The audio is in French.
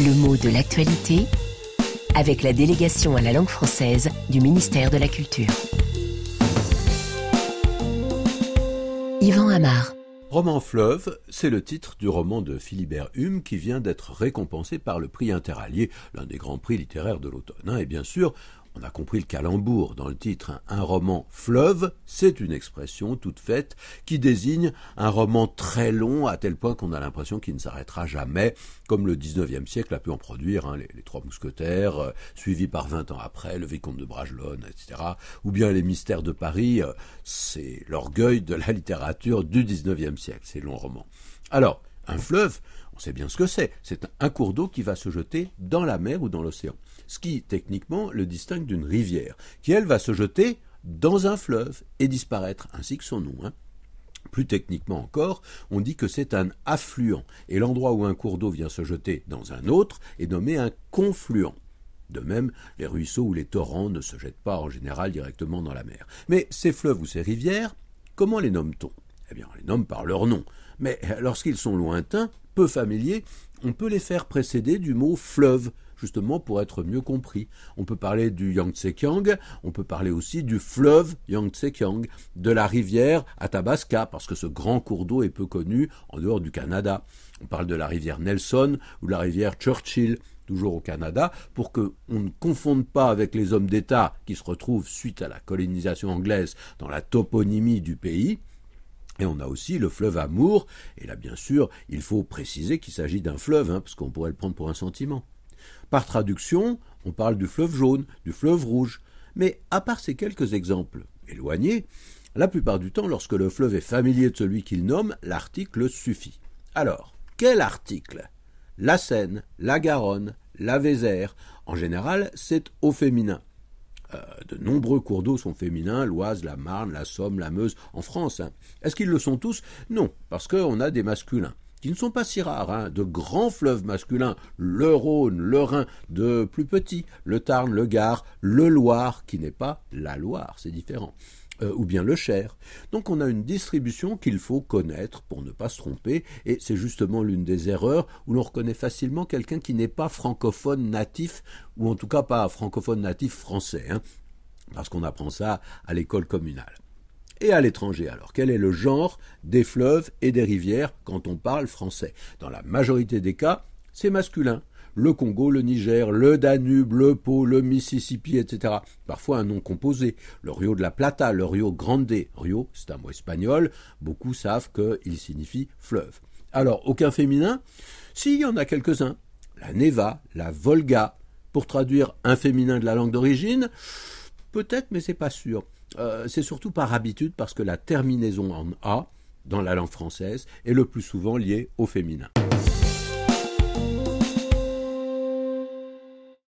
Le mot de l'actualité avec la délégation à la langue française du ministère de la Culture. Yvan Amar. Roman Fleuve, c'est le titre du roman de Philibert Hume qui vient d'être récompensé par le prix Interallié, l'un des grands prix littéraires de l'automne. Hein. Et bien sûr, on a compris le calembour dans le titre. Un roman fleuve, c'est une expression toute faite qui désigne un roman très long à tel point qu'on a l'impression qu'il ne s'arrêtera jamais, comme le 19e siècle a pu en produire, hein, les, Trois Mousquetaires, euh, suivis par 20 ans après, le Vicomte de Bragelonne, etc. Ou bien les Mystères de Paris, euh, c'est l'orgueil de la littérature du 19e siècle, ces longs romans. Alors, un fleuve, on sait bien ce que c'est. C'est un cours d'eau qui va se jeter dans la mer ou dans l'océan. Ce qui, techniquement, le distingue d'une rivière, qui, elle, va se jeter dans un fleuve et disparaître, ainsi que son nom. Hein. Plus techniquement encore, on dit que c'est un affluent, et l'endroit où un cours d'eau vient se jeter dans un autre est nommé un confluent. De même, les ruisseaux ou les torrents ne se jettent pas en général directement dans la mer. Mais ces fleuves ou ces rivières, comment les nomme-t-on? Eh bien, on les nomme par leur nom. Mais lorsqu'ils sont lointains, peu familiers, on peut les faire précéder du mot fleuve, justement pour être mieux compris. On peut parler du Yangtze-Kiang, on peut parler aussi du fleuve Yangtze-Kiang, de la rivière Athabasca, parce que ce grand cours d'eau est peu connu en dehors du Canada. On parle de la rivière Nelson ou de la rivière Churchill, toujours au Canada, pour qu'on ne confonde pas avec les hommes d'État qui se retrouvent suite à la colonisation anglaise dans la toponymie du pays. Et on a aussi le fleuve Amour, et là bien sûr, il faut préciser qu'il s'agit d'un fleuve, hein, parce qu'on pourrait le prendre pour un sentiment. Par traduction, on parle du fleuve jaune, du fleuve rouge, mais à part ces quelques exemples éloignés, la plupart du temps, lorsque le fleuve est familier de celui qu'il nomme, l'article suffit. Alors, quel article? La Seine, la Garonne, la Vézère, en général, c'est au féminin. Euh, de nombreux cours d'eau sont féminins, l'Oise, la Marne, la Somme, la Meuse, en France. Hein. Est-ce qu'ils le sont tous? Non, parce qu'on a des masculins qui ne sont pas si rares, hein. de grands fleuves masculins, le Rhône, le Rhin, de plus petits, le Tarn, le Gard, le Loire, qui n'est pas la Loire, c'est différent. Euh, ou bien le Cher. Donc on a une distribution qu'il faut connaître pour ne pas se tromper, et c'est justement l'une des erreurs où l'on reconnaît facilement quelqu'un qui n'est pas francophone natif, ou en tout cas pas francophone natif français, hein, parce qu'on apprend ça à l'école communale. Et à l'étranger alors, quel est le genre des fleuves et des rivières quand on parle français? Dans la majorité des cas, c'est masculin le Congo, le Niger, le Danube, le Pau, le Mississippi, etc. Parfois un nom composé. Le Rio de la Plata, le Rio Grande. Rio, c'est un mot espagnol. Beaucoup savent qu'il signifie fleuve. Alors, aucun féminin? Si, y en a quelques-uns. La Neva, la Volga. Pour traduire un féminin de la langue d'origine, peut-être, mais c'est pas sûr. Euh, c'est surtout par habitude parce que la terminaison en A, dans la langue française, est le plus souvent liée au féminin.